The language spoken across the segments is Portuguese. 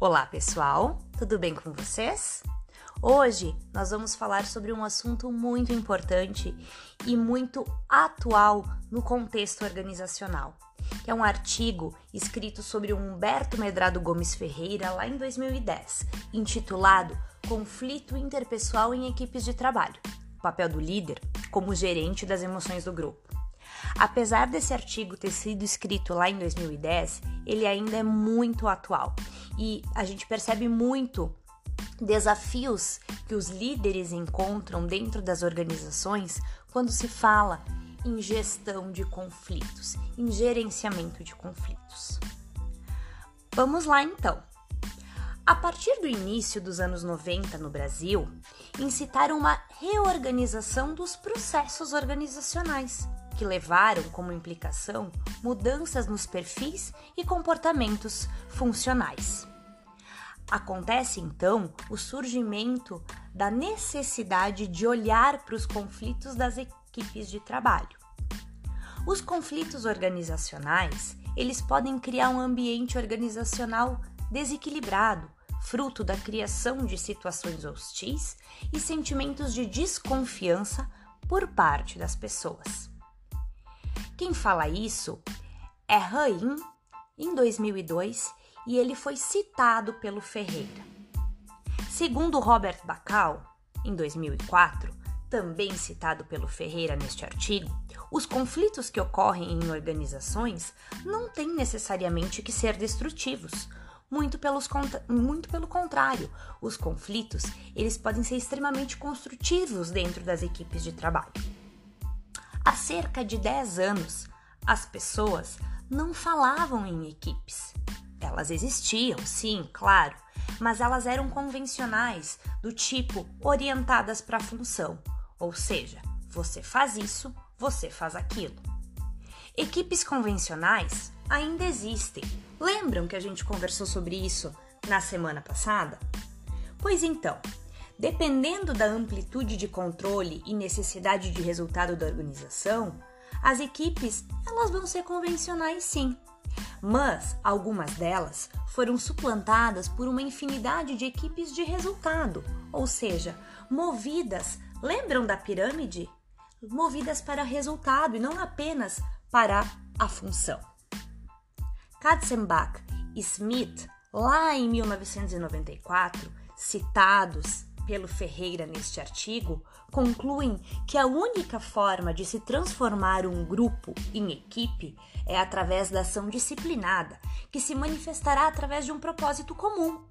Olá, pessoal, tudo bem com vocês? Hoje nós vamos falar sobre um assunto muito importante e muito atual no contexto organizacional, que é um artigo escrito sobre Humberto Medrado Gomes Ferreira lá em 2010, intitulado Conflito Interpessoal em Equipes de Trabalho: o papel do líder como gerente das emoções do grupo. Apesar desse artigo ter sido escrito lá em 2010, ele ainda é muito atual e a gente percebe muito desafios que os líderes encontram dentro das organizações quando se fala em gestão de conflitos, em gerenciamento de conflitos. Vamos lá então. A partir do início dos anos 90 no Brasil, incitaram uma reorganização dos processos organizacionais que levaram como implicação mudanças nos perfis e comportamentos funcionais. Acontece então o surgimento da necessidade de olhar para os conflitos das equipes de trabalho. Os conflitos organizacionais, eles podem criar um ambiente organizacional desequilibrado, fruto da criação de situações hostis e sentimentos de desconfiança por parte das pessoas. Quem fala isso é Rain, em 2002, e ele foi citado pelo Ferreira. Segundo Robert Bacal, em 2004, também citado pelo Ferreira neste artigo, os conflitos que ocorrem em organizações não têm necessariamente que ser destrutivos. Muito, pelos, muito pelo contrário, os conflitos eles podem ser extremamente construtivos dentro das equipes de trabalho. Há cerca de 10 anos, as pessoas não falavam em equipes. Elas existiam, sim, claro, mas elas eram convencionais, do tipo orientadas para a função, ou seja, você faz isso, você faz aquilo. Equipes convencionais ainda existem. Lembram que a gente conversou sobre isso na semana passada? Pois então, Dependendo da amplitude de controle e necessidade de resultado da organização, as equipes elas vão ser convencionais sim, mas algumas delas foram suplantadas por uma infinidade de equipes de resultado, ou seja, movidas, lembram da pirâmide? Movidas para resultado e não apenas para a função. Katzenbach e Smith, lá em 1994, citados pelo Ferreira neste artigo concluem que a única forma de se transformar um grupo em equipe é através da ação disciplinada, que se manifestará através de um propósito comum,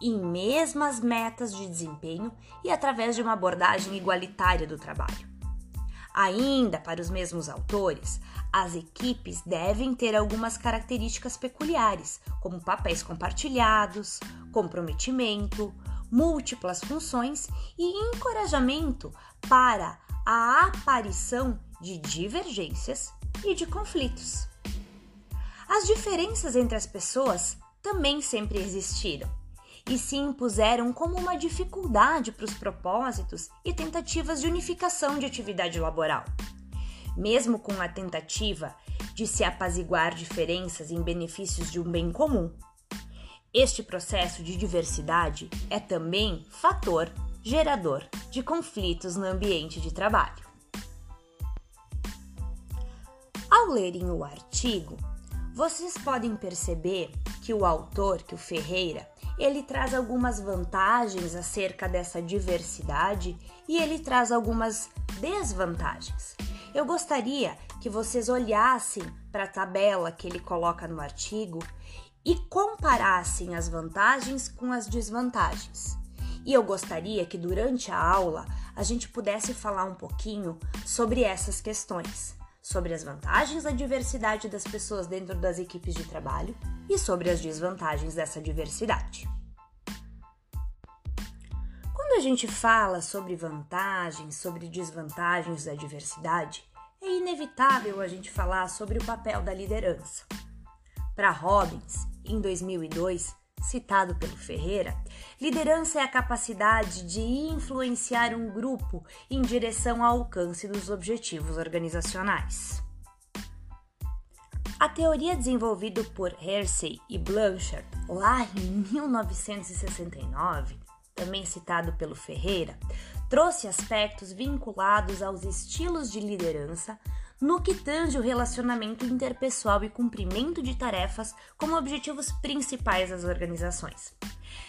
em mesmas metas de desempenho e através de uma abordagem igualitária do trabalho. Ainda para os mesmos autores, as equipes devem ter algumas características peculiares, como papéis compartilhados, comprometimento, múltiplas funções e encorajamento para a aparição de divergências e de conflitos. As diferenças entre as pessoas também sempre existiram e se impuseram como uma dificuldade para os propósitos e tentativas de unificação de atividade laboral. Mesmo com a tentativa de se apaziguar diferenças em benefícios de um bem comum, este processo de diversidade é também fator gerador de conflitos no ambiente de trabalho. Ao lerem o artigo, vocês podem perceber que o autor, que o Ferreira, ele traz algumas vantagens acerca dessa diversidade e ele traz algumas desvantagens. Eu gostaria que vocês olhassem para a tabela que ele coloca no artigo e comparassem as vantagens com as desvantagens. E eu gostaria que durante a aula a gente pudesse falar um pouquinho sobre essas questões, sobre as vantagens da diversidade das pessoas dentro das equipes de trabalho e sobre as desvantagens dessa diversidade. Quando a gente fala sobre vantagens, sobre desvantagens da diversidade, é inevitável a gente falar sobre o papel da liderança. Para Robbins, em 2002, citado pelo Ferreira, liderança é a capacidade de influenciar um grupo em direção ao alcance dos objetivos organizacionais. A teoria desenvolvida por Hersey e Blanchard lá em 1969, também citado pelo Ferreira, trouxe aspectos vinculados aos estilos de liderança no que tange o relacionamento interpessoal e cumprimento de tarefas como objetivos principais das organizações.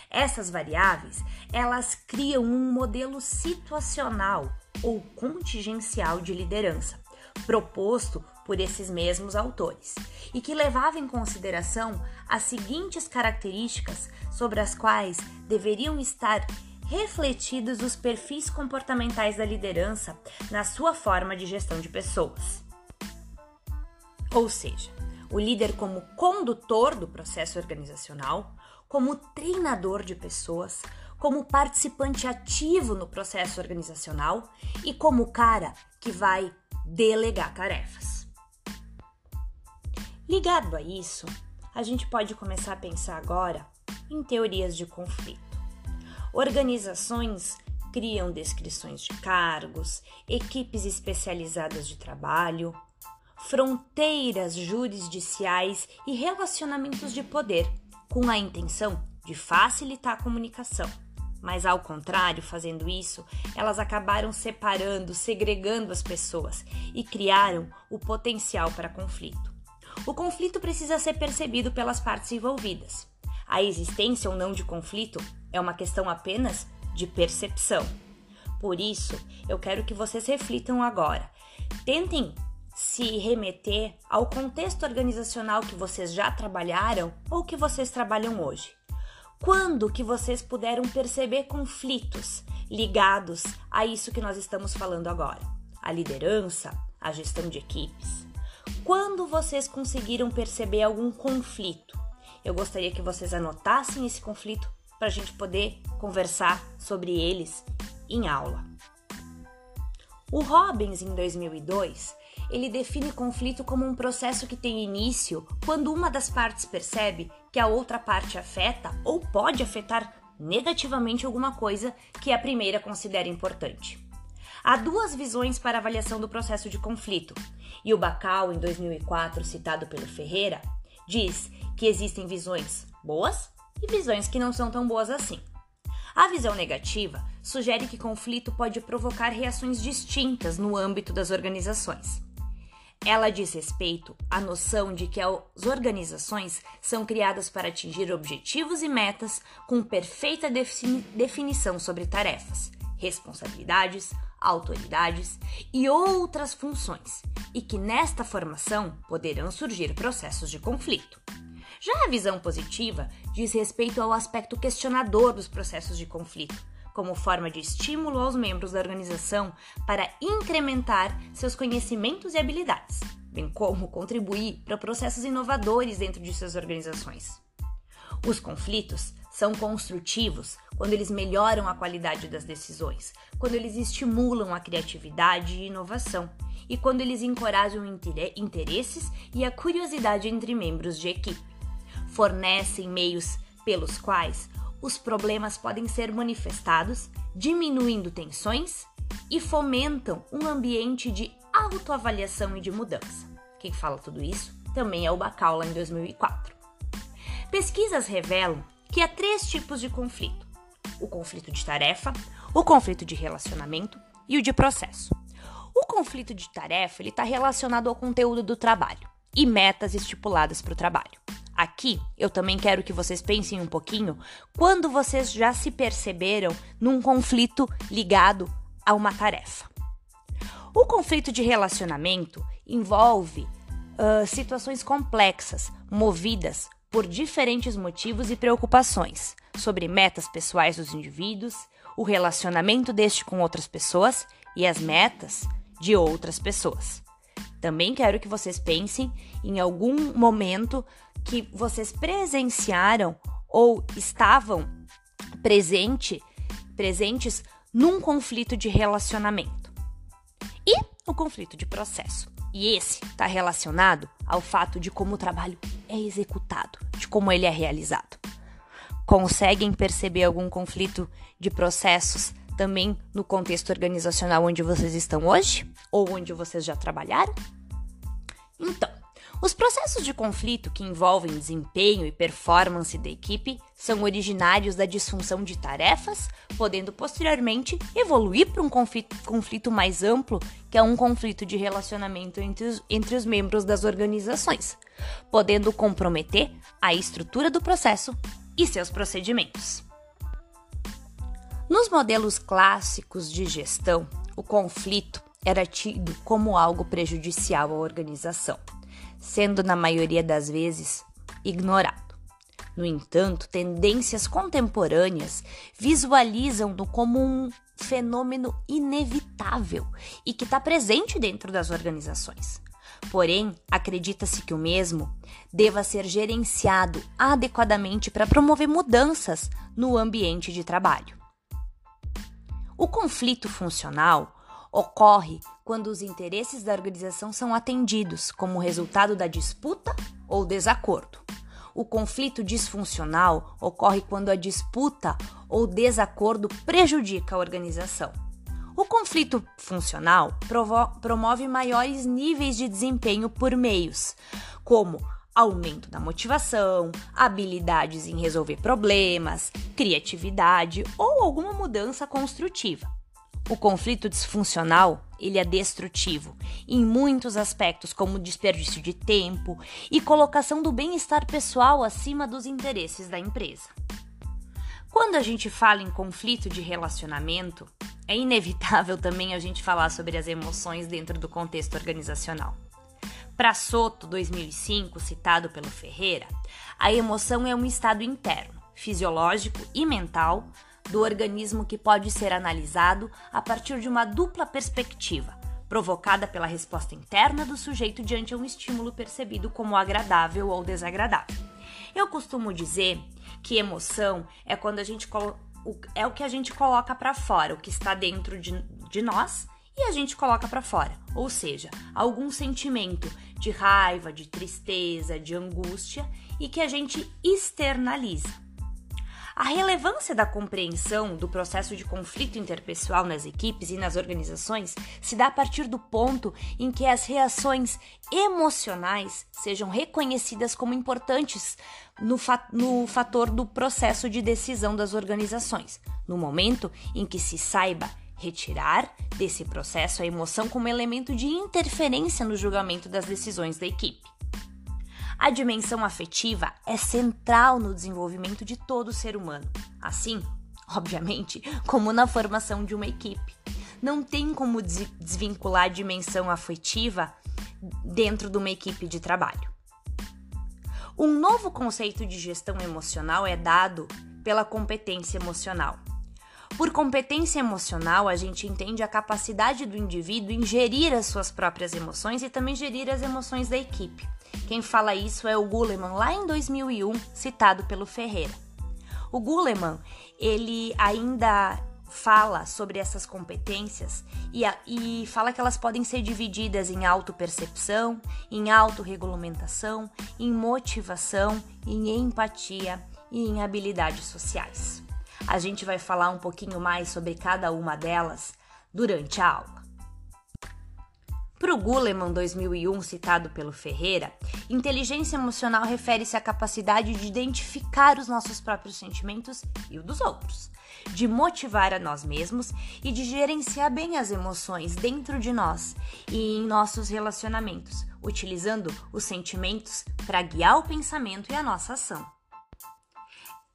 Essas variáveis, elas criam um modelo situacional ou contingencial de liderança, proposto por esses mesmos autores, e que levava em consideração as seguintes características sobre as quais deveriam estar refletidos os perfis comportamentais da liderança na sua forma de gestão de pessoas. Ou seja, o líder como condutor do processo organizacional, como treinador de pessoas, como participante ativo no processo organizacional e como cara que vai delegar tarefas. Ligado a isso, a gente pode começar a pensar agora em teorias de conflito. Organizações criam descrições de cargos, equipes especializadas de trabalho, fronteiras jurisdiciais e relacionamentos de poder, com a intenção de facilitar a comunicação. Mas ao contrário, fazendo isso, elas acabaram separando, segregando as pessoas e criaram o potencial para conflito. O conflito precisa ser percebido pelas partes envolvidas. A existência ou não de conflito é uma questão apenas de percepção. Por isso, eu quero que vocês reflitam agora. Tentem se remeter ao contexto organizacional que vocês já trabalharam ou que vocês trabalham hoje. Quando que vocês puderam perceber conflitos ligados a isso que nós estamos falando agora? A liderança, a gestão de equipes. Quando vocês conseguiram perceber algum conflito? Eu gostaria que vocês anotassem esse conflito para a gente poder conversar sobre eles em aula. O Robbins, em 2002, ele define conflito como um processo que tem início quando uma das partes percebe que a outra parte afeta ou pode afetar negativamente alguma coisa que a primeira considera importante. Há duas visões para avaliação do processo de conflito, e o Bacal, em 2004, citado pelo Ferreira, diz que existem visões boas e visões que não são tão boas assim. A visão negativa sugere que conflito pode provocar reações distintas no âmbito das organizações. Ela diz respeito à noção de que as organizações são criadas para atingir objetivos e metas com perfeita definição sobre tarefas, responsabilidades, autoridades e outras funções, e que nesta formação poderão surgir processos de conflito. Já a visão positiva diz respeito ao aspecto questionador dos processos de conflito, como forma de estímulo aos membros da organização para incrementar seus conhecimentos e habilidades, bem como contribuir para processos inovadores dentro de suas organizações. Os conflitos são construtivos quando eles melhoram a qualidade das decisões, quando eles estimulam a criatividade e inovação e quando eles encorajam interesses e a curiosidade entre membros de equipe fornecem meios pelos quais os problemas podem ser manifestados, diminuindo tensões e fomentam um ambiente de autoavaliação e de mudança. Quem fala tudo isso também é o Bacaula em 2004. Pesquisas revelam que há três tipos de conflito: o conflito de tarefa, o conflito de relacionamento e o de processo. O conflito de tarefa está relacionado ao conteúdo do trabalho e metas estipuladas para o trabalho. Aqui eu também quero que vocês pensem um pouquinho quando vocês já se perceberam num conflito ligado a uma tarefa. O conflito de relacionamento envolve uh, situações complexas, movidas por diferentes motivos e preocupações sobre metas pessoais dos indivíduos, o relacionamento deste com outras pessoas e as metas de outras pessoas. Também quero que vocês pensem em algum momento que vocês presenciaram ou estavam presente, presentes num conflito de relacionamento. E o conflito de processo. E esse está relacionado ao fato de como o trabalho é executado, de como ele é realizado. Conseguem perceber algum conflito de processos também no contexto organizacional onde vocês estão hoje? Ou onde vocês já trabalharam? Então, Os processos de conflito que envolvem desempenho e performance da equipe são originários da disfunção de tarefas, podendo posteriormente evoluir para um conflito, mais amplo, que é um conflito de relacionamento entre os, entre os membros das organizações, podendo comprometer a estrutura do processo e seus procedimentos. Nos modelos clássicos de gestão, o conflito era tido como algo prejudicial à organização sendo na maioria das vezes ignorado. No entanto, tendências contemporâneas visualizam-no como um fenômeno inevitável e que está presente dentro das organizações. Porém, acredita-se que o mesmo deva ser gerenciado adequadamente para promover mudanças no ambiente de trabalho. O conflito funcional ocorre quando os interesses da organização são atendidos como resultado da disputa ou desacordo. O conflito disfuncional ocorre quando a disputa ou desacordo prejudica a organização. O conflito funcional promove maiores níveis de desempenho por meios, como aumento da motivação, habilidades em resolver problemas, criatividade ou alguma mudança construtiva. O conflito disfuncional, ele é destrutivo em muitos aspectos, como desperdício de tempo e colocação do bem-estar pessoal acima dos interesses da empresa. Quando a gente fala em conflito de relacionamento, é inevitável também a gente falar sobre as emoções dentro do contexto organizacional. Para Soto 2005, citado pelo Ferreira, a emoção é um estado interno, fisiológico e mental do organismo que pode ser analisado a partir de uma dupla perspectiva, provocada pela resposta interna do sujeito diante a um estímulo percebido como agradável ou desagradável. Eu costumo dizer que emoção é quando a gente é o que a gente coloca para fora, o que está dentro de, de nós e a gente coloca para fora, ou seja, algum sentimento de raiva, de tristeza, de angústia e que a gente externaliza. A relevância da compreensão do processo de conflito interpessoal nas equipes e nas organizações se dá a partir do ponto em que as reações emocionais sejam reconhecidas como importantes no, fa no fator do processo de decisão das organizações, no momento em que se saiba retirar desse processo a emoção como elemento de interferência no julgamento das decisões da equipe. A dimensão afetiva é central no desenvolvimento de todo ser humano, assim, obviamente, como na formação de uma equipe. Não tem como desvincular a dimensão afetiva dentro de uma equipe de trabalho. Um novo conceito de gestão emocional é dado pela competência emocional. Por competência emocional, a gente entende a capacidade do indivíduo em gerir as suas próprias emoções e também gerir as emoções da equipe. Quem fala isso é o Guleman, lá em 2001, citado pelo Ferreira. O Guleman, ele ainda fala sobre essas competências e, a, e fala que elas podem ser divididas em autopercepção, em autorregulamentação, em motivação, em empatia e em habilidades sociais. A gente vai falar um pouquinho mais sobre cada uma delas durante a aula. Para o Guleman 2001, citado pelo Ferreira, inteligência emocional refere-se à capacidade de identificar os nossos próprios sentimentos e o dos outros, de motivar a nós mesmos e de gerenciar bem as emoções dentro de nós e em nossos relacionamentos, utilizando os sentimentos para guiar o pensamento e a nossa ação.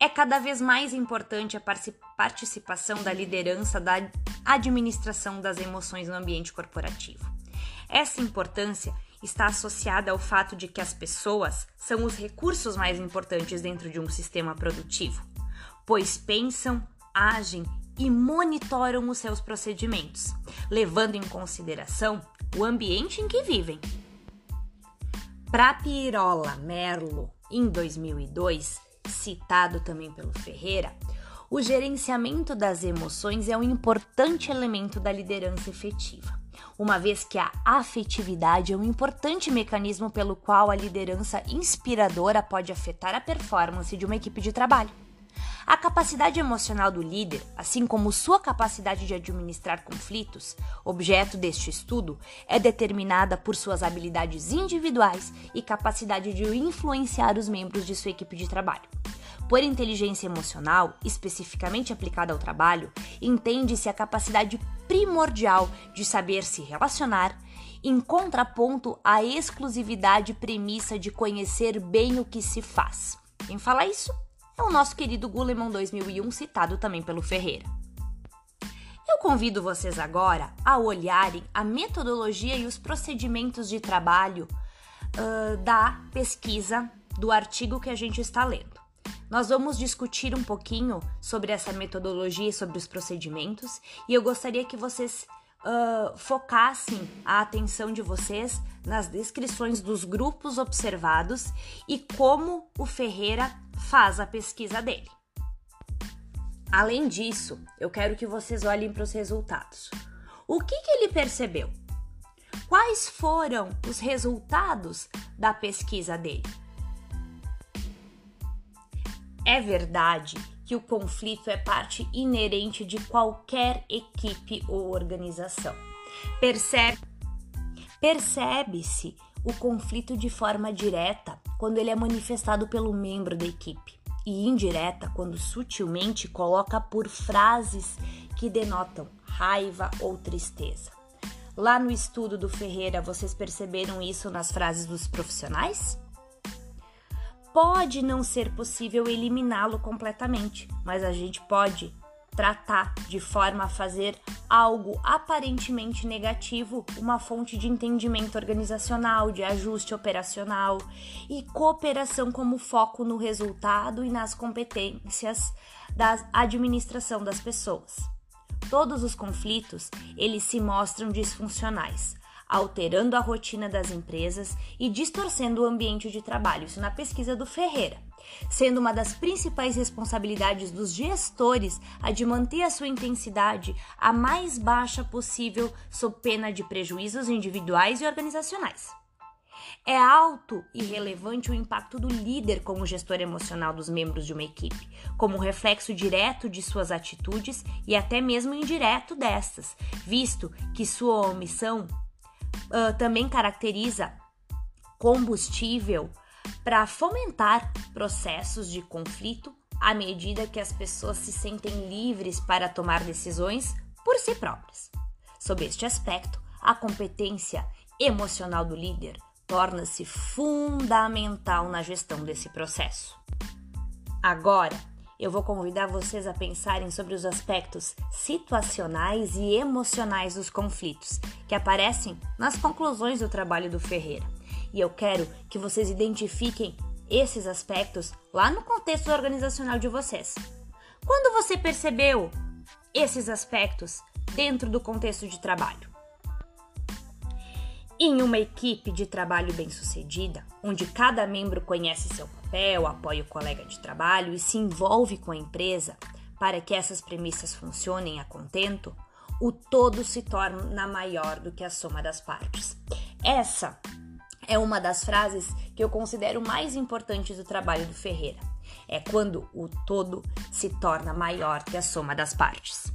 É cada vez mais importante a participação da liderança da administração das emoções no ambiente corporativo. Essa importância está associada ao fato de que as pessoas são os recursos mais importantes dentro de um sistema produtivo, pois pensam, agem e monitoram os seus procedimentos, levando em consideração o ambiente em que vivem. Para Pirola Merlo, em 2002, citado também pelo Ferreira, o gerenciamento das emoções é um importante elemento da liderança efetiva uma vez que a afetividade é um importante mecanismo pelo qual a liderança inspiradora pode afetar a performance de uma equipe de trabalho. A capacidade emocional do líder, assim como sua capacidade de administrar conflitos, objeto deste estudo, é determinada por suas habilidades individuais e capacidade de influenciar os membros de sua equipe de trabalho. Por inteligência emocional, especificamente aplicada ao trabalho, entende-se a capacidade primordial de saber se relacionar, em contraponto à exclusividade premissa de conhecer bem o que se faz. Quem fala isso é o nosso querido Guleman 2001, citado também pelo Ferreira. Eu convido vocês agora a olharem a metodologia e os procedimentos de trabalho uh, da pesquisa do artigo que a gente está lendo. Nós vamos discutir um pouquinho sobre essa metodologia e sobre os procedimentos, e eu gostaria que vocês uh, focassem a atenção de vocês nas descrições dos grupos observados e como o Ferreira faz a pesquisa dele. Além disso, eu quero que vocês olhem para os resultados. O que, que ele percebeu? Quais foram os resultados da pesquisa dele? É verdade que o conflito é parte inerente de qualquer equipe ou organização. Percebe percebe-se o conflito de forma direta quando ele é manifestado pelo membro da equipe e indireta quando sutilmente coloca por frases que denotam raiva ou tristeza. Lá no estudo do Ferreira, vocês perceberam isso nas frases dos profissionais? Pode não ser possível eliminá-lo completamente, mas a gente pode tratar de forma a fazer algo aparentemente negativo uma fonte de entendimento organizacional, de ajuste operacional e cooperação como foco no resultado e nas competências da administração das pessoas. Todos os conflitos, eles se mostram disfuncionais, alterando a rotina das empresas e distorcendo o ambiente de trabalho. Isso na pesquisa do Ferreira. Sendo uma das principais responsabilidades dos gestores a de manter a sua intensidade a mais baixa possível, sob pena de prejuízos individuais e organizacionais. É alto e relevante o impacto do líder como gestor emocional dos membros de uma equipe, como reflexo direto de suas atitudes e até mesmo indireto destas, visto que sua omissão uh, também caracteriza combustível para fomentar processos de conflito à medida que as pessoas se sentem livres para tomar decisões por si próprias. Sob este aspecto, a competência emocional do líder torna-se fundamental na gestão desse processo. Agora, eu vou convidar vocês a pensarem sobre os aspectos situacionais e emocionais dos conflitos que aparecem nas conclusões do trabalho do Ferreira. E eu quero que vocês identifiquem esses aspectos lá no contexto organizacional de vocês. Quando você percebeu esses aspectos dentro do contexto de trabalho? Em uma equipe de trabalho bem-sucedida, onde cada membro conhece seu papel, apoia o colega de trabalho e se envolve com a empresa para que essas premissas funcionem a contento, o todo se torna maior do que a soma das partes. Essa é uma das frases que eu considero mais importantes do trabalho do Ferreira. É quando o todo se torna maior que a soma das partes.